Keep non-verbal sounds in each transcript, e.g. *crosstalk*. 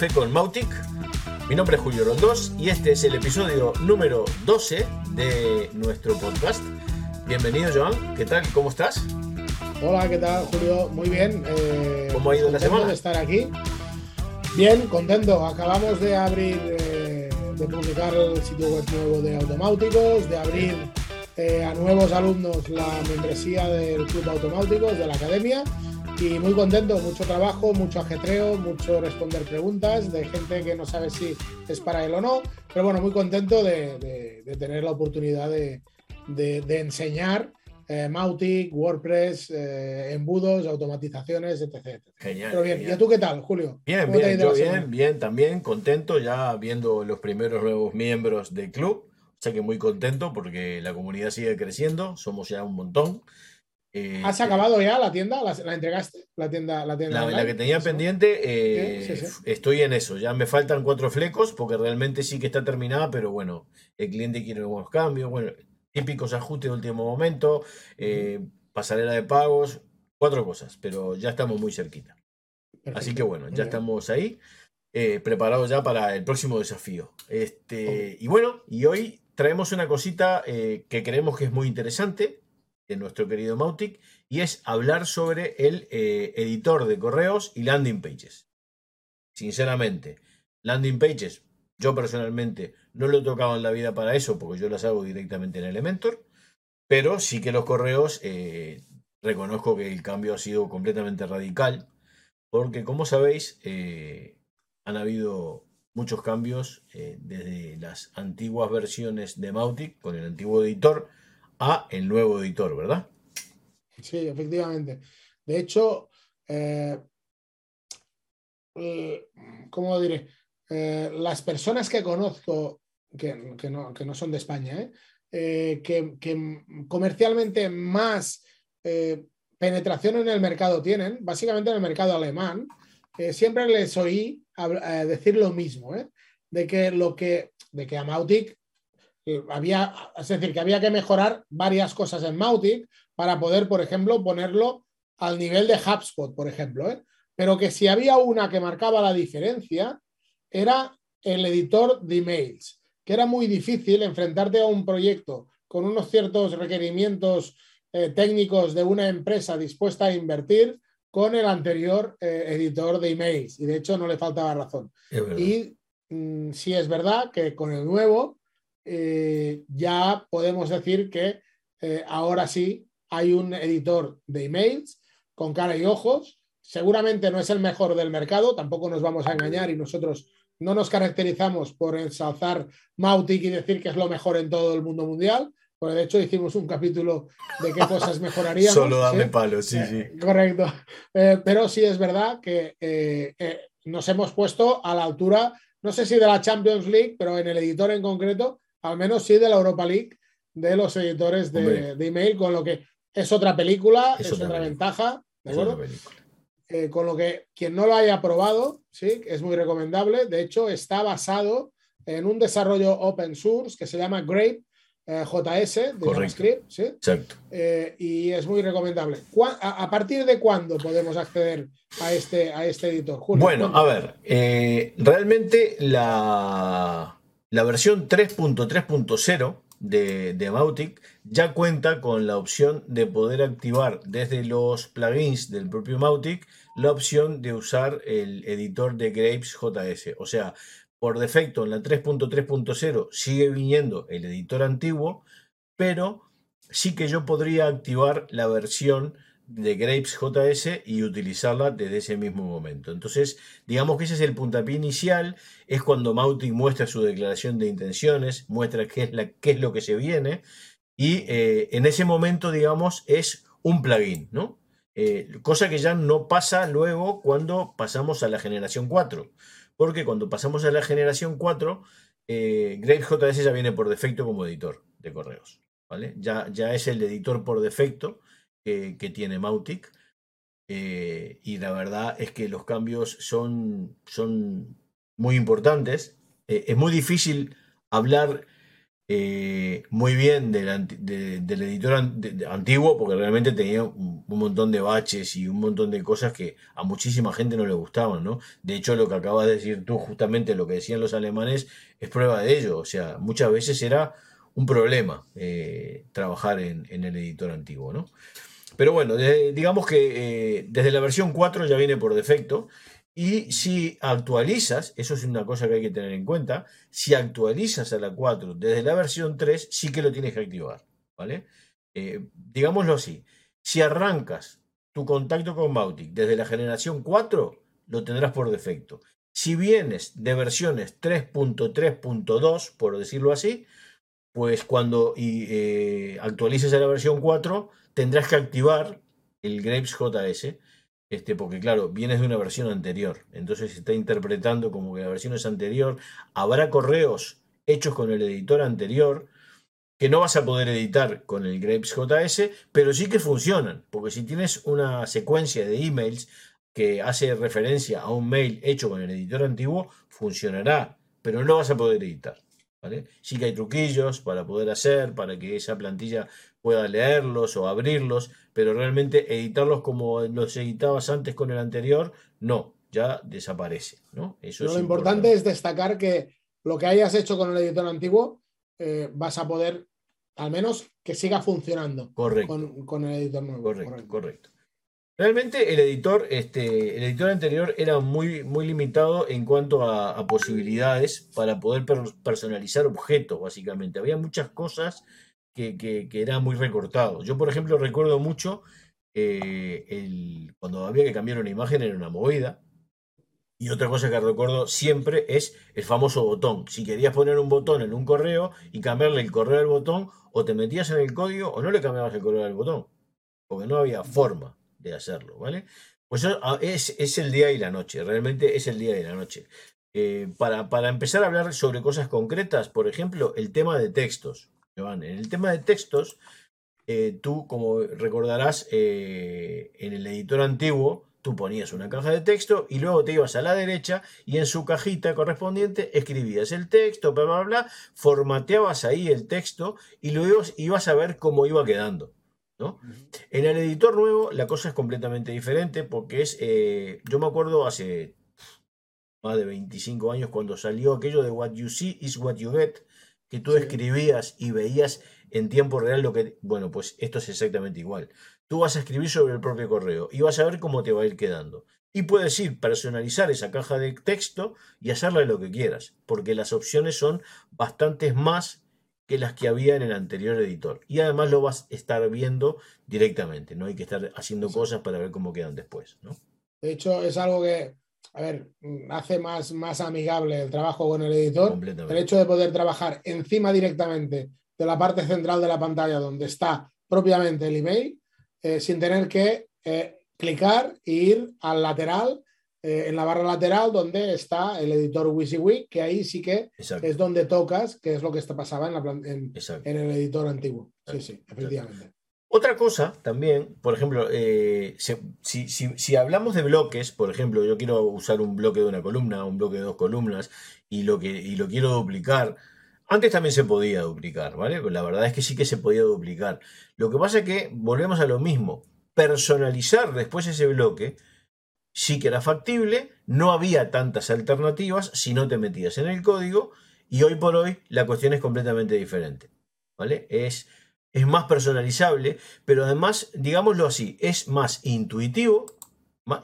Café con Mautic. Mi nombre es Julio Roldós y este es el episodio número 12 de nuestro podcast. Bienvenido, Joan. ¿Qué tal? ¿Cómo estás? Hola, ¿qué tal, Julio? Muy bien. Eh, ¿Cómo ha ido la semana? de estar aquí. Bien, contento. Acabamos de abrir, eh, de publicar el sitio web nuevo de Automáuticos, de abrir eh, a nuevos alumnos la membresía del Club Automáuticos, de la Academia y muy contento, mucho trabajo, mucho ajetreo, mucho responder preguntas de gente que no sabe si es para él o no, pero bueno, muy contento de, tener la oportunidad de, enseñar eh, Mautic, WordPress, eh, embudos, automatizaciones, etc. Genial. Pero bien, ¿y tú qué tal, Julio? Bien, bien, yo bien, bien, también contento ya viendo los primeros nuevos miembros del club. O sea que muy contento porque la comunidad sigue creciendo, somos ya un montón. Eh, ¿Has acabado ya la tienda? ¿La, entregaste? La tienda, la tienda. La, que tenía pendiente, eh, estoy en eso. Ya me faltan cuatro flecos porque realmente sí que está terminada, pero bueno, el cliente quiere nuevos cambios, bueno, típicos ajustes de último momento, eh, pasarela de pagos, cuatro cosas, pero ya estamos muy cerquita. Así que bueno, ya estamos ahí, preparados ya para el próximo desafío. Este, y bueno, y hoy traemos una cosita que creemos que es muy interesante de nuestro querido Mautic, y es hablar sobre el eh, editor de correos y landing pages. Sinceramente, landing pages, yo personalmente no lo he tocado en la vida para eso, porque yo las hago directamente en Elementor, pero sí que los correos, eh, reconozco que el cambio ha sido completamente radical, porque como sabéis, eh, han habido muchos cambios desde las antiguas versiones de Mautic con el antiguo editor a el nuevo editor, ¿verdad? Sí, efectivamente. De hecho, eh, eh, ¿cómo diré? Eh, las personas que conozco, que, no, son de España, que, comercialmente más penetración en el mercado tienen, básicamente en el mercado alemán, siempre les oí decir lo mismo, de que lo que, de que Amautic había, es decir, que había que mejorar varias cosas en Mautic para poder, por ejemplo, ponerlo al nivel de HubSpot, por ejemplo. ¿eh? Pero que si había una que marcaba la diferencia, era el editor de emails, que era muy difícil enfrentarte a un proyecto con unos ciertos requerimientos eh, técnicos de una empresa dispuesta a invertir con el anterior eh, editor de emails. Y de hecho no le faltaba razón. Y mm, sí es verdad que con el nuevo eh, ya podemos decir que eh, ahora sí hay un editor de emails con cara y ojos. Seguramente no es el mejor del mercado, tampoco nos vamos a engañar y nosotros no nos caracterizamos por ensalzar Mautic y decir que es lo mejor en todo el mundo mundial. Porque de hecho hicimos un capítulo de qué cosas mejoraríamos. *laughs* Solo dame palo, sí, sí. Eh, correcto. pero sí es verdad que nos hemos puesto a la altura, no sé si de la Champions League, pero en el editor en concreto, al menos sí de la Europa League, de los editores de, email, con lo que es otra película, es, otra, ventaja, ¿de acuerdo? Eh, con lo que quien no lo haya probado, sí, es muy recomendable. De hecho, está basado en un desarrollo open source que se llama Grape eh, JS de JavaScript, ¿sí? Exacto. Eh, y es muy recomendable. A, partir de cuándo podemos acceder a este, a este editor? bueno, a ver, realmente la, la versión 3.3.0 de, de Mautic ya cuenta con la opción de poder activar desde los plugins del propio Mautic la opción de usar el editor de Grapes JS. O sea, por defecto en la 3.3.0 sigue viniendo el editor antiguo, pero sí que yo podría activar la versión de Grapes JS y utilizarla desde ese mismo momento. Entonces, digamos que ese es el puntapié inicial, es cuando Mautic muestra su declaración de intenciones, muestra qué es, lo que se viene, y eh, en ese momento, digamos, es un plugin, ¿no? Eh, cosa que ya no pasa luego cuando pasamos a la generación 4, porque cuando pasamos a la generación 4, eh, JS ya viene por defecto como editor de correos, ¿vale? Ya es el editor por defecto que, tiene Mautic. Eh, y la verdad es que los cambios son, son muy importantes. Eh, es muy difícil hablar eh, muy bien del, editor antiguo, porque realmente tenía un, montón de baches y un montón de cosas que a muchísima gente no le gustaban, ¿no? De hecho, lo que acabas de decir tú, justamente lo que decían los alemanes, es prueba de ello. O sea, muchas veces era un problema trabajar en, el editor antiguo, ¿no? Pero bueno, digamos que eh, desde la versión 4 ya viene por defecto y si actualizas, eso es una cosa que hay que tener en cuenta, si actualizas a la 4 desde la versión 3, sí que lo tienes que activar, ¿vale? Eh, digámoslo así, si arrancas tu contacto con Mautic desde la generación 4, lo tendrás por defecto. Si vienes de versiones 3.3.2, por decirlo así, pues cuando eh, actualices a la versión 4, tendrás que activar el Grapes JS este, porque claro, vienes de una versión anterior, entonces se está interpretando como que la versión es anterior. Habrá correos hechos con el editor anterior que no vas a poder editar con el Grapes JS, pero sí que funcionan, porque si tienes una secuencia de emails que hace referencia a un mail hecho con el editor antiguo, funcionará, pero no vas a poder editar. ¿Vale? Sí que hay truquillos para poder hacer, para que esa plantilla pueda leerlos o abrirlos, pero realmente editarlos como los editabas antes con el anterior, no, ya desaparece. ¿no? Eso lo importante. es destacar que lo que hayas hecho con el editor antiguo eh, vas a poder, al menos, que siga funcionando Con, el editor nuevo. Correcto, correcto. Realmente el editor, este, el editor anterior era muy, muy limitado en cuanto a, posibilidades para poder personalizar objetos, básicamente. Había muchas cosas que, que, era muy recortado. Yo, por ejemplo, recuerdo mucho eh, el, cuando había que cambiar una imagen era una movida. Y otra cosa que recuerdo siempre es el famoso botón. Si querías poner un botón en un correo y cambiarle el correo al botón, o te metías en el código o no le cambiabas el correo al botón. Porque no había forma de hacerlo, ¿vale? Pues ah, es, es el día y la noche, realmente es el día y la noche. Eh, para, para empezar a hablar sobre cosas concretas, por ejemplo, el tema de textos. En el tema de textos, eh, tú, como recordarás, eh, en el editor antiguo, tú ponías una caja de texto y luego te ibas a la derecha y en su cajita correspondiente escribías el texto, bla, bla, bla, formateabas ahí el texto y luego ibas a ver cómo iba quedando. ¿No? En el editor nuevo la cosa es completamente diferente porque es, eh, yo me acuerdo hace más de 25 años cuando salió aquello de What You See is What You Get, que tú escribías y veías en tiempo real lo que... Bueno, pues esto es exactamente igual. Tú vas a escribir sobre el propio correo y vas a ver cómo te va a ir quedando. Y puedes ir personalizar esa caja de texto y hacerle lo que quieras, porque las opciones son bastantes más que las que había en el anterior editor. Y además lo vas a estar viendo directamente, no hay que estar haciendo cosas para ver cómo quedan después. ¿no? De hecho, es algo que a ver, hace más, más amigable el trabajo con el editor. El hecho de poder trabajar encima directamente de la parte central de la pantalla donde está propiamente el email, eh, sin tener que eh, clicar e ir al lateral, eh, en la barra lateral donde está el editor WYSIWYG, que ahí sí que es donde tocas, que es lo que está, pasaba en, la, en, en el editor antiguo. Sí, sí, efectivamente. Otra cosa también, por ejemplo, eh, si, hablamos de bloques, por ejemplo, yo quiero usar un bloque de una columna, un bloque de dos columnas, y lo, que, y lo quiero duplicar, antes también se podía duplicar, ¿vale? la verdad es que sí que se podía duplicar. Lo que pasa es que volvemos a lo mismo. Personalizar después ese bloque sí que era factible, no había tantas alternativas si no te metías en el código, y hoy por hoy la cuestión es completamente diferente, ¿vale? Es es más personalizable, pero además, digámoslo así, es más intuitivo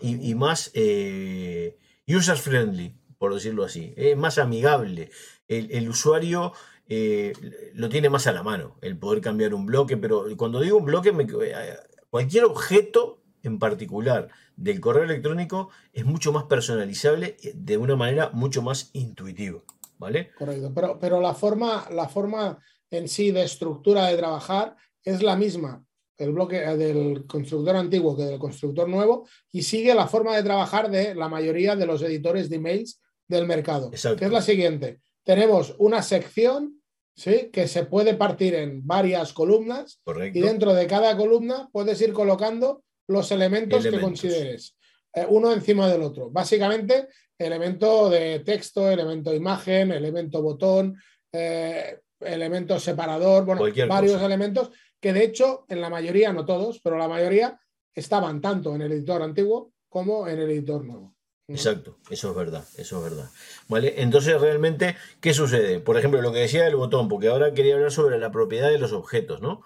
y, más eh, user friendly, por decirlo así, es más amigable. El, usuario eh, lo tiene más a la mano, el poder cambiar un bloque, pero cuando digo un bloque, eh, cualquier objeto en particular del correo electrónico es mucho más personalizable de una manera mucho más intuitiva. ¿Vale? Correcto, pero, pero la forma, la forma en sí de estructura de trabajar es la misma el bloque eh, del constructor antiguo que del constructor nuevo y sigue la forma de trabajar de la mayoría de los editores de emails del mercado, que es la siguiente. Tenemos una sección ¿sí? que se puede partir en varias columnas y dentro de cada columna puedes ir colocando los elementos, que consideres, eh, uno encima del otro. Básicamente, elemento de texto, elemento de imagen, elemento botón, eh, elementos separador, bueno, varios elementos que de hecho en la mayoría, no todos, pero la mayoría estaban tanto en el editor antiguo como en el editor nuevo. Exacto, eso es verdad, eso es verdad. ¿Vale? Entonces, realmente, ¿qué sucede? Por ejemplo, lo que decía del botón, porque ahora quería hablar sobre la propiedad de los objetos, ¿no?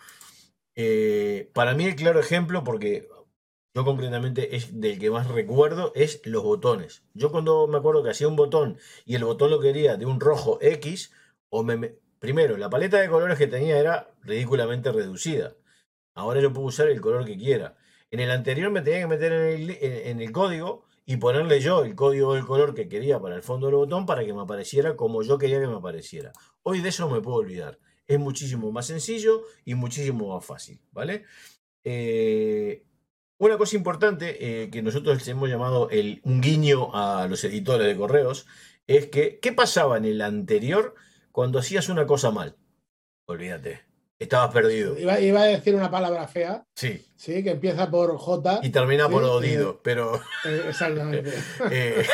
Eh, para mí el claro ejemplo, porque yo concretamente es del que más recuerdo, es los botones. Yo cuando me acuerdo que hacía un botón y el botón lo quería de un rojo X, o me, primero, la paleta de colores que tenía era ridículamente reducida. Ahora yo puedo usar el color que quiera. En el anterior me tenía que meter en el código y ponerle yo el código del color que quería para el fondo del botón para que me apareciera como yo quería que me apareciera. Hoy de eso me puedo olvidar. Es muchísimo más sencillo y muchísimo más fácil, ¿vale? Eh, una cosa importante eh, que nosotros hemos llamado el, un guiño a los editores de correos es que, ¿qué pasaba en el anterior cuando hacías una cosa mal? Olvídate. Estabas perdido. Iba, a decir una palabra fea. Sí. Sí, que empieza por J. Y termina por odido, eh, pero. *laughs* Eh, exactamente. *laughs*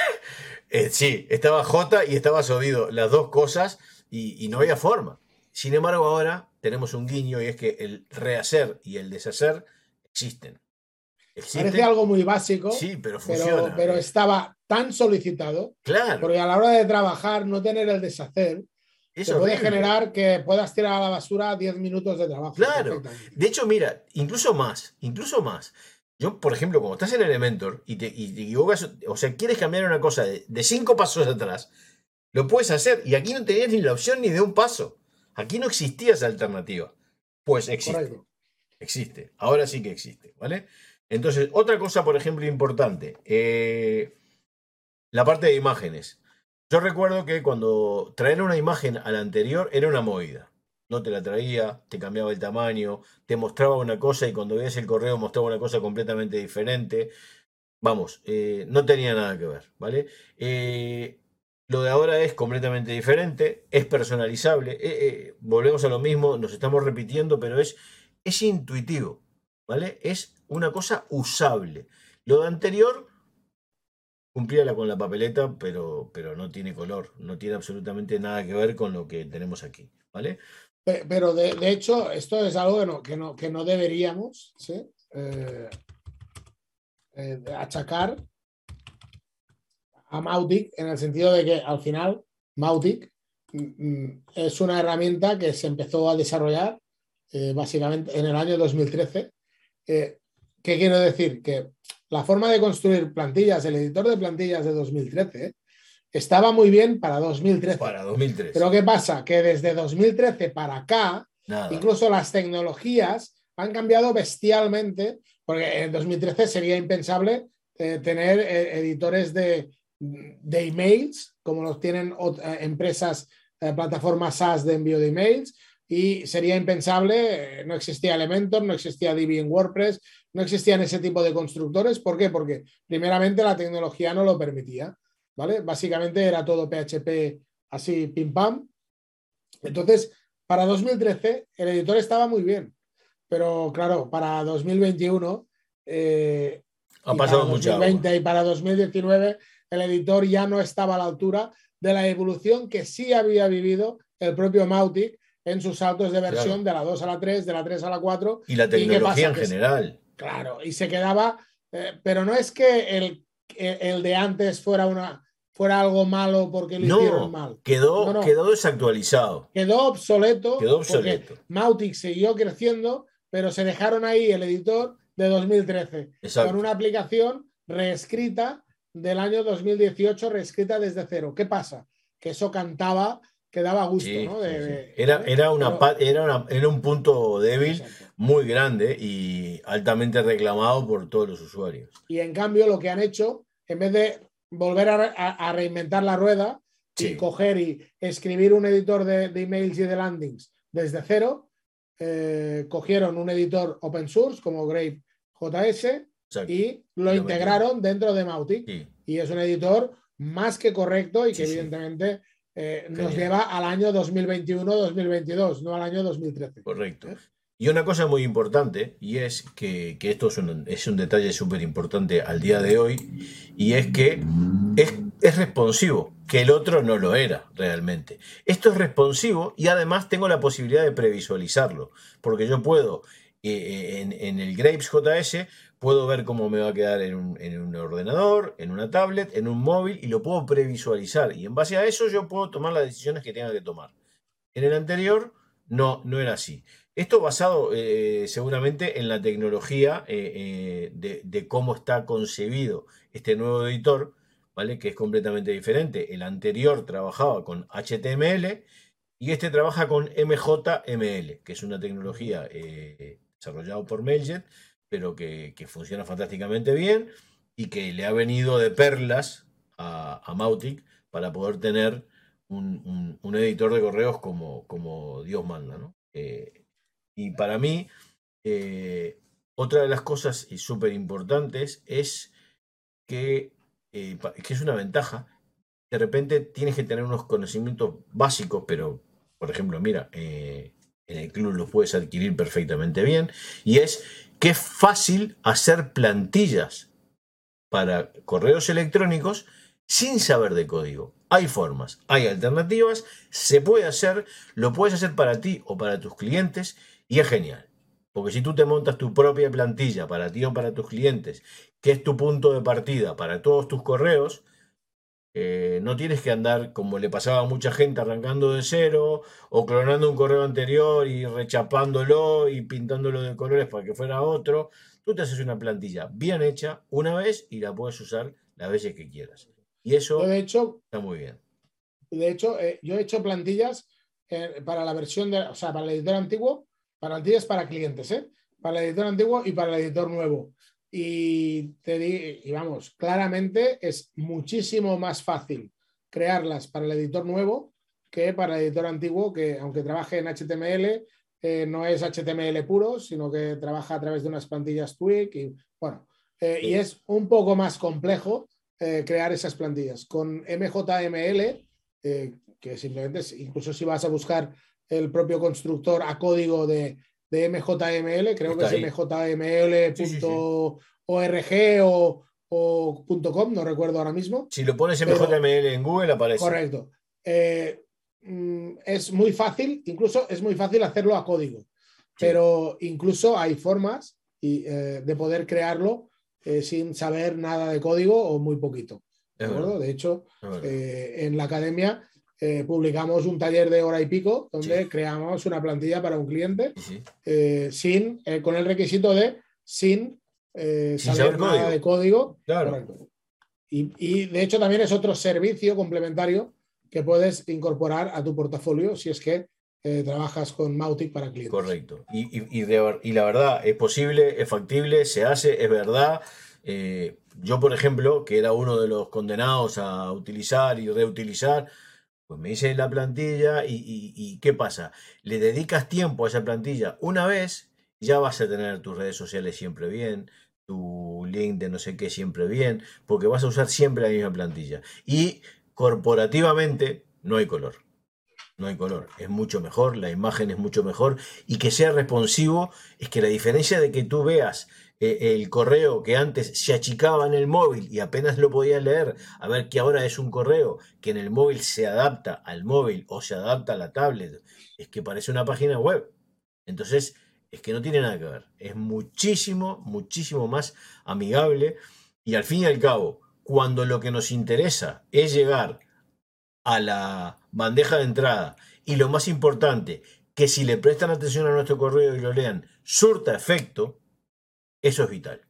Eh, sí, estaba J y estabas odido. Las dos cosas y, no había forma. Sin embargo, ahora tenemos un guiño y es que el rehacer y el deshacer existen. Parece algo muy básico. Sí, pero funciona. pero estaba tan solicitado. Claro. Porque a la hora de trabajar, no tener el deshacer eso puede generar que puedas tirar a la basura 10 minutos de trabajo. Claro. De hecho, mira, incluso más, incluso más. Yo, por ejemplo, cuando estás en Elementor y te, y equivocas, o sea, quieres cambiar una cosa de, cinco pasos atrás, lo puedes hacer. Y aquí no tenías ni la opción ni de un paso. Aquí no existía esa alternativa. Pues existe. Existe. Ahora sí que existe, ¿vale? Entonces, otra cosa, por ejemplo, importante. Eh, la parte de imágenes. Yo recuerdo que cuando traer una imagen a la anterior era una movida. No te la traía, te cambiaba el tamaño, te mostraba una cosa y cuando veías el correo mostraba una cosa completamente diferente. Vamos, eh, no tenía nada que ver, ¿vale? Eh, lo de ahora es completamente diferente, es personalizable, volvemos a lo mismo, nos estamos repitiendo, pero es, es intuitivo, ¿vale? Es una cosa usable. Lo de anterior cumplía con la papeleta, pero, pero no tiene color, no tiene absolutamente nada que ver con lo que tenemos aquí, ¿vale? Pero de, hecho, esto es algo que no, que no, que no deberíamos eh, eh, achacar a Mautic en el sentido de que al final Mautic mm, mm, es una herramienta que se empezó a desarrollar eh, básicamente en el año 2013. ¿Qué quiero decir? Que la forma de construir plantillas, el editor de plantillas de 2013, estaba muy bien para 2013. Para 2013. Pero ¿qué pasa? Que desde 2013 para acá, incluso las tecnologías han cambiado bestialmente, porque en 2013 sería impensable eh, tener eh, editores de, de, emails, como los tienen eh, empresas, plataformas SaaS de envío de emails, y sería impensable, no existía Elementor, no existía Divi en WordPress, no existían ese tipo de constructores. ¿Por qué? Porque primeramente la tecnología no lo permitía, ¿vale? Básicamente era todo PHP así, pim pam. Entonces, para 2013 el editor estaba muy bien, pero claro, para 2021 eh, ha pasado mucho. 2020 y para 2019 el editor ya no estaba a la altura de la evolución que sí había vivido el propio Mautic en sus saltos de versión de la 2 a la 3, de la 3 a la 4. Y la tecnología en general. Claro, y se quedaba, eh, pero no es que el, el, de antes fuera una fuera algo malo porque lo hicieron mal. Quedó, quedó desactualizado. Quedó obsoleto. Quedó obsoleto. Mautic siguió creciendo, pero se dejaron ahí el editor de 2013 con una aplicación reescrita del año 2018, reescrita desde cero. ¿Qué pasa? Que eso cantaba que daba gusto, ¿no? era, era, una, era, era, un punto débil muy grande y altamente reclamado por todos los usuarios. Y en cambio lo que han hecho, en vez de volver a, reinventar la rueda y coger y escribir un editor de, emails y de landings desde cero, eh, cogieron un editor open source como Grape JS y lo integraron dentro de Mautic. Y es un editor más que correcto y que evidentemente eh, nos lleva al año 2021-2022, no al año 2013. Correcto. ¿Eh? Y una cosa muy importante, y es que, esto es un, es un detalle súper importante al día de hoy, y es que es, responsivo. que el otro no lo era realmente. Esto es responsivo y además tengo la posibilidad de previsualizarlo, porque yo puedo eh, en, en, el Grapes JS puedo ver cómo me va a quedar en un, en un, ordenador, en una tablet, en un móvil y lo puedo previsualizar. Y en base a eso yo puedo tomar las decisiones que tenga que tomar. En el anterior no, no era así. Esto basado eh, seguramente en la tecnología eh, eh, de, de, cómo está concebido este nuevo editor, ¿vale? Que es completamente diferente. El anterior trabajaba con HTML y este trabaja con MJML, que es una tecnología desarrollada por Mailjet pero que, funciona fantásticamente bien y que le ha venido de perlas a, a Mautic para poder tener un, editor de correos como, como Dios manda. ¿no? Eh, y para mí, eh, otra de las cosas súper importantes es que, eh, que es una ventaja. De repente tienes que tener unos conocimientos básicos, pero, por ejemplo, mira, en el club los puedes adquirir perfectamente bien. Y es es fácil hacer plantillas para correos electrónicos sin saber de código. Hay formas, hay alternativas, se puede hacer, lo puedes hacer para ti o para tus clientes y es genial. Porque si tú te montas tu propia plantilla para ti o para tus clientes, que es tu punto de partida para todos tus correos, eh, no tienes que andar como le pasaba a mucha gente arrancando de cero o clonando un correo anterior y rechapándolo y pintándolo de colores para que fuera otro. Tú te haces una plantilla bien hecha una vez y la puedes usar las veces que quieras. Y eso de hecho, está muy bien. De hecho, eh, yo he hecho plantillas eh, para la versión de, o sea, para el editor antiguo, plantillas para clientes, ¿eh? para el editor antiguo y para el editor nuevo. Y te y vamos, claramente es muchísimo más fácil crearlas para el editor nuevo que para el editor antiguo, que aunque trabaje en HTML, eh, no es HTML puro, sino que trabaja a través de unas plantillas Twig y bueno, eh, y es un poco más complejo eh, crear esas plantillas. Con MJML, que simplemente, incluso si vas a buscar el propio constructor a código de, de MJML, creo que es mjml.org o, o .com, no recuerdo ahora mismo. Si lo pones MJML en Google aparece. Correcto. Eh, mm, es muy fácil, incluso es muy fácil hacerlo a código, pero incluso hay formas eh, de poder crearlo eh, sin saber nada de código o muy poquito. ¿de, hecho, en la academia eh, publicamos un taller de hora y pico donde creamos una plantilla para un cliente eh, sin, eh, con el requisito de sin, saber, nada de código. Y, y, de hecho también es otro servicio complementario que puedes incorporar a tu portafolio si es que trabajas con Mautic para clientes. Correcto. Y, y, y, la verdad, es posible, es factible, se hace, es verdad. yo, por ejemplo, que era uno de los condenados a utilizar y reutilizar, pues me hice la plantilla y, ¿qué pasa? Le dedicas tiempo a esa plantilla una vez, ya vas a tener tus redes sociales siempre bien, tu link de no sé qué siempre bien, porque vas a usar siempre la misma plantilla. Y corporativamente no hay color. No hay color. Es mucho mejor, la imagen es mucho mejor y que sea responsivo es que la diferencia de que tú veas eh, el correo que antes se achicaba en el móvil y apenas lo podías leer, a ver que ahora es un correo que en el móvil se adapta al móvil o se adapta a la tablet, es que parece una página web. Entonces, es que no tiene nada que ver. Es muchísimo, muchísimo más amigable y al fin y al cabo, cuando lo que nos interesa es llegar a la bandeja de entrada y lo más importante, que si le prestan atención a nuestro correo y lo lean, surta efecto, eso es vital.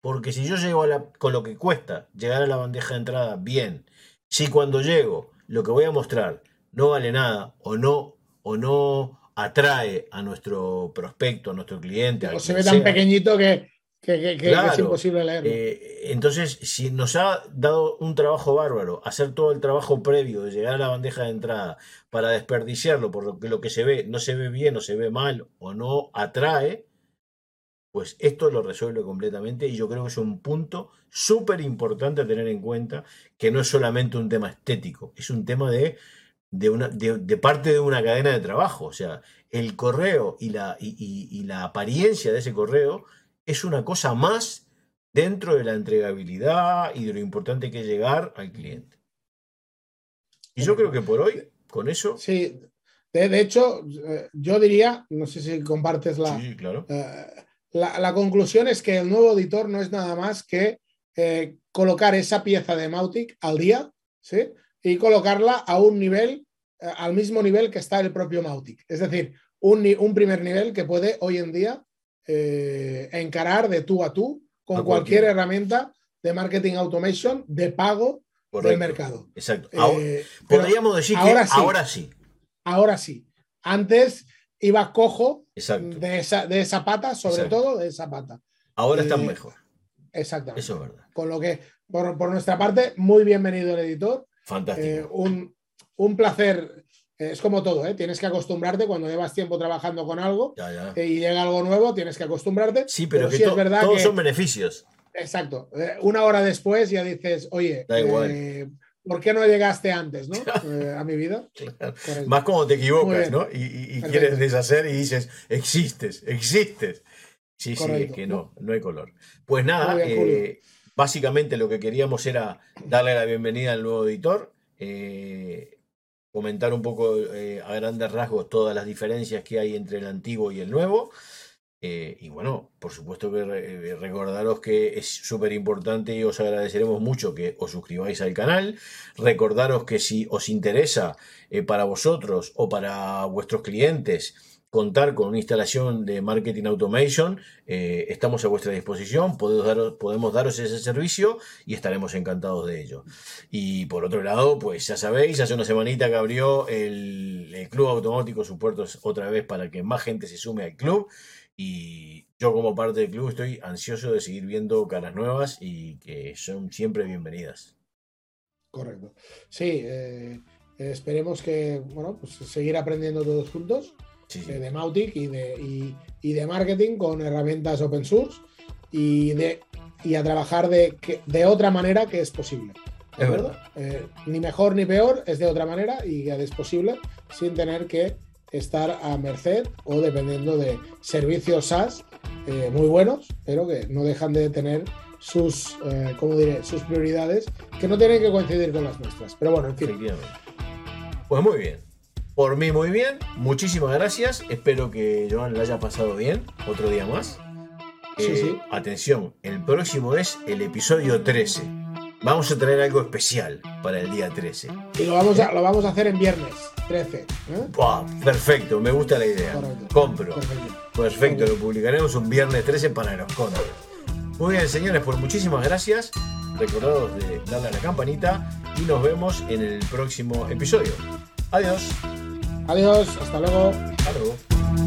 Porque si yo llego a con lo que cuesta llegar a la bandeja de entrada bien, si cuando llego lo que voy a mostrar no vale nada o no, o no atrae a nuestro prospecto, a nuestro cliente. O se ve tan pequeñito que, es imposible leerlo. Eh, entonces, si nos ha dado un trabajo bárbaro hacer todo el trabajo previo de llegar a la bandeja de entrada para desperdiciarlo por lo que lo que se ve no se ve bien o se ve mal o no atrae, pues esto lo resuelve completamente y yo creo que es un punto súper importante a tener en cuenta, que no es solamente un tema estético, es un tema de, de, una, de, parte de una cadena de trabajo. O sea, el correo y la, y, la apariencia de ese correo es una cosa más dentro de la entregabilidad y de lo importante que es llegar al cliente. Y yo creo que por hoy, con eso. Sí, de, hecho, eh, yo diría, no sé si compartes la, sí, claro. Eh, la, conclusión es que el nuevo editor no es nada más que eh, colocar esa pieza de Mautic al día, ¿sí? Y colocarla a un nivel, al mismo nivel que está el propio Mautic. Es decir, un, un primer nivel que puede hoy en día encarar de tú a tú con cualquier herramienta de marketing automation de pago del mercado. Exacto. podríamos decir que ahora sí ahora sí. Antes iba cojo de esa, de esa pata, sobre todo de esa pata. Ahora están eh, mejor. Exactamente. Eso es verdad. Con lo que, por, nuestra parte, muy bienvenido el editor. Fantástico. Eh, un, placer. Eh, es como todo, tienes que acostumbrarte cuando llevas tiempo trabajando con algo y llega algo nuevo, tienes que acostumbrarte. Sí, pero, sí es verdad todos son beneficios. Exacto. una hora después ya dices, oye, da igual ¿Por qué no llegaste antes, ¿no? *laughs* Eh, a mi vida. Más como te equivocas, ¿no? Y, quieres deshacer y dices, existes, existes. Sí, sí, es que no, no hay color. Pues nada, eh, básicamente lo que queríamos era darle la bienvenida al nuevo editor, eh, comentar un poco a grandes rasgos todas las diferencias que hay entre el antiguo y el nuevo. Eh, y bueno, por supuesto que eh, recordaros que es súper importante y os agradeceremos mucho que os suscribáis al canal. Recordaros que si os interesa eh, para vosotros o para vuestros clientes contar con una instalación de marketing automation, estamos a vuestra disposición, podemos podemos daros ese servicio y estaremos encantados de ello. Y por otro lado, pues ya sabéis, hace una semanita que abrió el, Club Automático sus otra vez para que más gente se sume al club. Y yo como parte del club estoy ansioso de seguir viendo caras nuevas y que son siempre bienvenidas. Correcto. Sí, eh, esperemos que, bueno, pues seguir aprendiendo todos juntos eh, de Mautic y de, y, de marketing con herramientas open source y, de, y a trabajar de, de otra manera que es posible. es verdad. Eh, ni mejor ni peor, es de otra manera y que es posible sin tener que estar a merced o dependiendo de servicios SaaS eh, muy buenos, pero que no dejan de tener sus, eh, diré? sus prioridades que no tienen que coincidir con las nuestras. Pero bueno, en fin. Pues muy bien. Por mí muy bien. Muchísimas gracias. Espero que Joan le haya pasado bien otro día más. sí, eh, sí. Atención, el próximo es el episodio 13. Vamos a traer algo especial para el día 13. Y lo vamos a, lo vamos a hacer en viernes. 13. ¿eh? perfecto, me gusta la idea. Compro. Perfecto. lo publicaremos un viernes 13 para los condes. Muy bien, señores, pues muchísimas gracias. Recordados de darle a la campanita y nos vemos en el próximo episodio. Adiós. Adiós, hasta luego. Hasta luego.